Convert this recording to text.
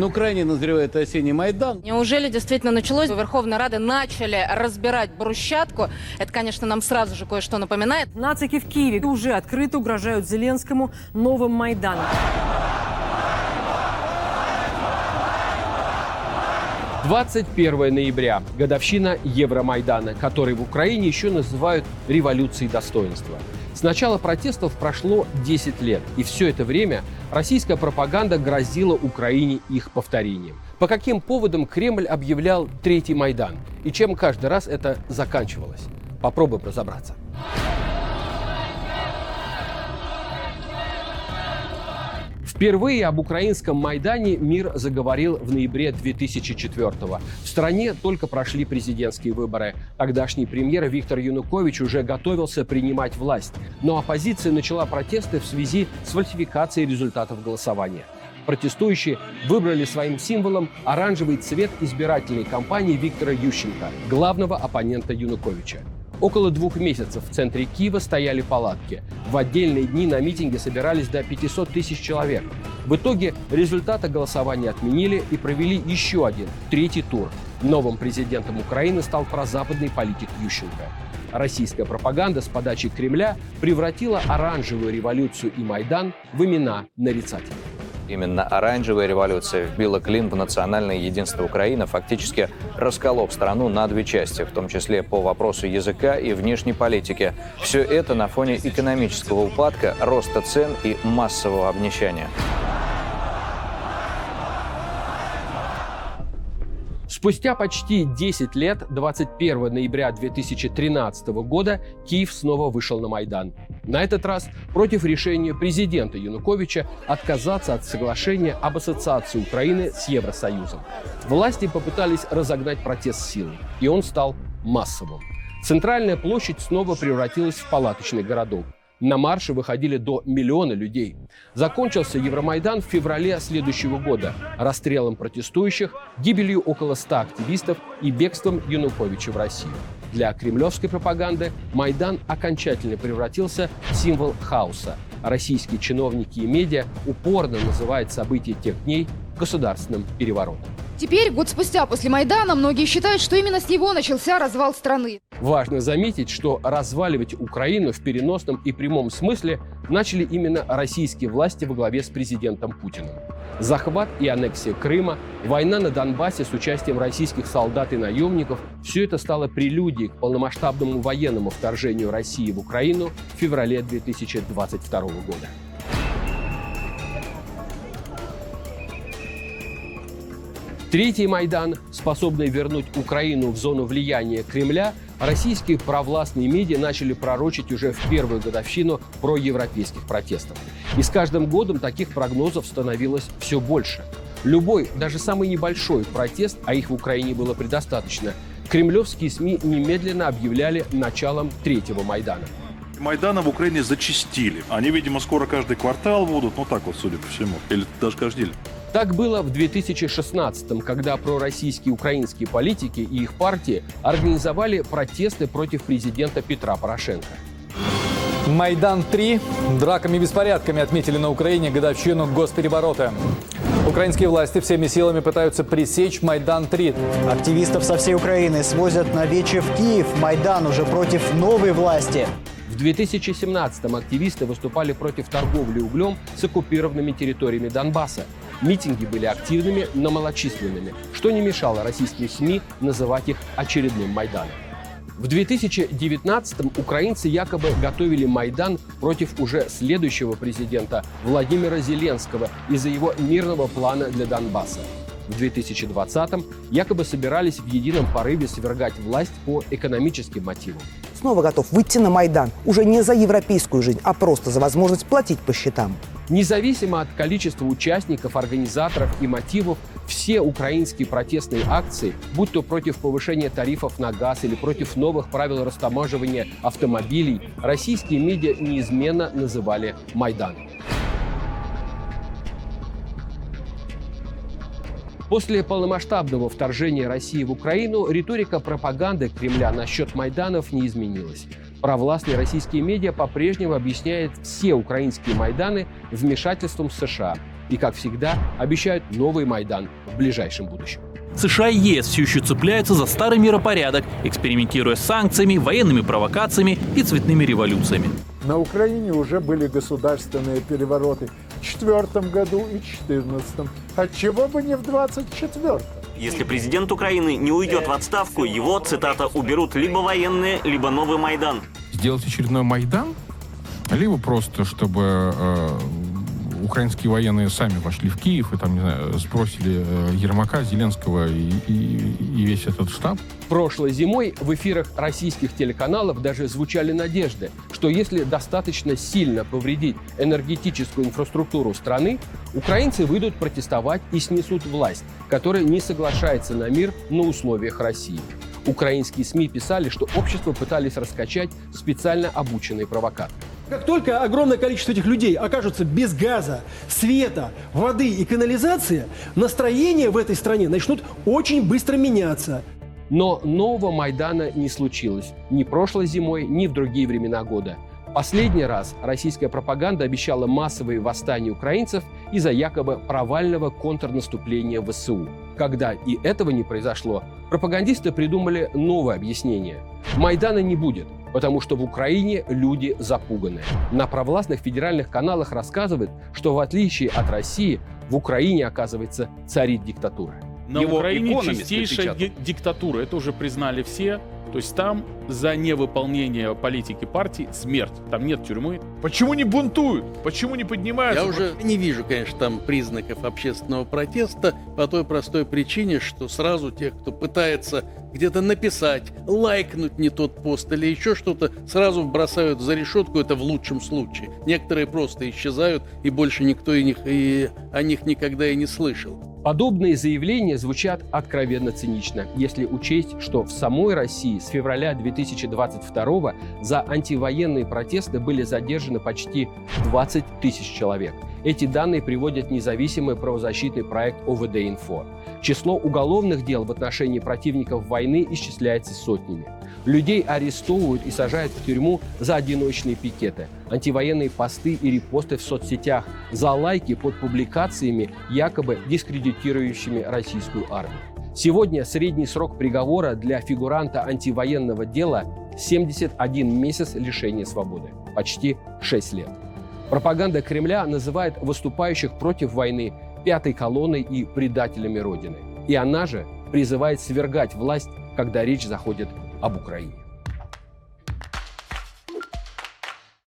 На Украине назревает осенний Майдан. Неужели действительно началось? Верховной Рады начали разбирать брусчатку. Это, конечно, нам сразу же кое-что напоминает. Нацики в Киеве уже открыто угрожают Зеленскому новым Майданом. 21 ноября – годовщина Евромайдана, который в Украине еще называют революцией достоинства. С начала протестов прошло 10 лет, и все это время российская пропаганда грозила Украине их повторением. По каким поводам Кремль объявлял Третий Майдан? И чем каждый раз это заканчивалось? Попробуем разобраться. Впервые об украинском Майдане мир заговорил в ноябре 2004 -го. В стране только прошли президентские выборы. Тогдашний премьер Виктор Янукович уже готовился принимать власть. Но оппозиция начала протесты в связи с фальсификацией результатов голосования. Протестующие выбрали своим символом оранжевый цвет избирательной кампании Виктора Ющенко, главного оппонента Януковича. Около двух месяцев в центре Киева стояли палатки. В отдельные дни на митинге собирались до 500 тысяч человек. В итоге результаты голосования отменили и провели еще один, третий тур. Новым президентом Украины стал прозападный политик Ющенко. Российская пропаганда с подачи Кремля превратила оранжевую революцию и Майдан в имена нарицателей. Именно оранжевая революция вбила клин в национальное единство Украины, фактически расколов страну на две части, в том числе по вопросу языка и внешней политики. Все это на фоне экономического упадка, роста цен и массового обнищания. Спустя почти 10 лет, 21 ноября 2013 года, Киев снова вышел на Майдан. На этот раз против решения президента Януковича отказаться от соглашения об ассоциации Украины с Евросоюзом. Власти попытались разогнать протест силой, и он стал массовым. Центральная площадь снова превратилась в палаточный городок. На марши выходили до миллиона людей. Закончился Евромайдан в феврале следующего года расстрелом протестующих, гибелью около 100 активистов и бегством Януковича в Россию. Для кремлевской пропаганды Майдан окончательно превратился в символ хаоса. Российские чиновники и медиа упорно называют события тех дней государственным переворотом. Теперь, год спустя после Майдана, многие считают, что именно с него начался развал страны. Важно заметить, что разваливать Украину в переносном и прямом смысле начали именно российские власти во главе с президентом Путиным. Захват и аннексия Крыма, война на Донбассе с участием российских солдат и наемников – все это стало прелюдией к полномасштабному военному вторжению России в Украину в феврале 2022 года. Третий Майдан, способный вернуть Украину в зону влияния Кремля, российские провластные медиа начали пророчить уже в первую годовщину проевропейских протестов. И с каждым годом таких прогнозов становилось все больше. Любой, даже самый небольшой протест, а их в Украине было предостаточно, кремлевские СМИ немедленно объявляли началом третьего Майдана. Майданы в Украине зачистили. Они, видимо, скоро каждый квартал будут, ну так вот, судя по всему. Или даже каждый день. Так было в 2016-м, когда пророссийские украинские политики и их партии организовали протесты против президента Петра Порошенко. Майдан-3 драками и беспорядками отметили на Украине годовщину госпереворота. Украинские власти всеми силами пытаются пресечь Майдан-3. Активистов со всей Украины свозят на вече в Киев. Майдан уже против новой власти. В 2017-м активисты выступали против торговли углем с оккупированными территориями Донбасса. Митинги были активными, но малочисленными, что не мешало российским СМИ называть их очередным Майданом. В 2019-м украинцы якобы готовили Майдан против уже следующего президента Владимира Зеленского из-за его мирного плана для Донбасса. В 2020-м якобы собирались в едином порыве свергать власть по экономическим мотивам. Снова готов выйти на Майдан. Уже не за европейскую жизнь, а просто за возможность платить по счетам. Независимо от количества участников, организаторов и мотивов, все украинские протестные акции, будь то против повышения тарифов на газ или против новых правил растаможивания автомобилей, российские медиа неизменно называли Майданом. После полномасштабного вторжения России в Украину риторика пропаганды Кремля насчет Майданов не изменилась. Провластные российские медиа по-прежнему объясняют все украинские Майданы вмешательством США. И, как всегда, обещают новый Майдан в ближайшем будущем. США и ЕС все еще цепляются за старый миропорядок, экспериментируя с санкциями, военными провокациями и цветными революциями. На Украине уже были государственные перевороты в четвертом году и четырнадцатом. Отчего бы не в двадцать четвертом? Если президент Украины не уйдет в отставку, его, цитата, уберут либо военные, либо новый Майдан. Сделать очередной Майдан? Либо просто, чтобы э, украинские военные сами вошли в Киев и там, не знаю, сбросили э, Ермака, Зеленского и, и, и весь этот штаб. Прошлой зимой в эфирах российских телеканалов даже звучали надежды, что если достаточно сильно повредить энергетическую инфраструктуру страны, украинцы выйдут протестовать и снесут власть, которая не соглашается на мир на условиях России. Украинские СМИ писали, что общество пытались раскачать специально обученные провокаторы. Как только огромное количество этих людей окажутся без газа, света, воды и канализации, настроения в этой стране начнут очень быстро меняться. Но нового Майдана не случилось ни прошлой зимой, ни в другие времена года. Последний раз российская пропаганда обещала массовые восстания украинцев из-за якобы провального контрнаступления ВСУ. Когда и этого не произошло, пропагандисты придумали новое объяснение. Майдана не будет, потому что в Украине люди запуганы. На провластных федеральных каналах рассказывают, что в отличие от России, в Украине, оказывается, царит диктатура. На Украине чистейшая диктатура, это уже признали все. То есть там за невыполнение политики партии смерть. Там нет тюрьмы. Почему не бунтуют? Почему не поднимаются? Я уже не вижу, конечно, там признаков общественного протеста по той простой причине, что сразу тех, кто пытается где-то написать, лайкнуть не тот пост или еще что-то, сразу бросают за решетку, это в лучшем случае. Некоторые просто исчезают, и больше никто и, них, и о них никогда и не слышал. Подобные заявления звучат откровенно цинично, если учесть, что в самой России с февраля 2022 за антивоенные протесты были задержаны почти 20 тысяч человек. Эти данные приводит независимый правозащитный проект ОВД-Инфо. Число уголовных дел в отношении противников войны исчисляется сотнями. Людей арестовывают и сажают в тюрьму за одиночные пикеты, антивоенные посты и репосты в соцсетях, за лайки под публикациями, якобы дискредитирующими российскую армию. Сегодня средний срок приговора для фигуранта антивоенного дела 71 месяц лишения свободы, почти 6 лет. Пропаганда Кремля называет выступающих против войны пятой колонной и предателями Родины. И она же призывает свергать власть, когда речь заходит об Украине.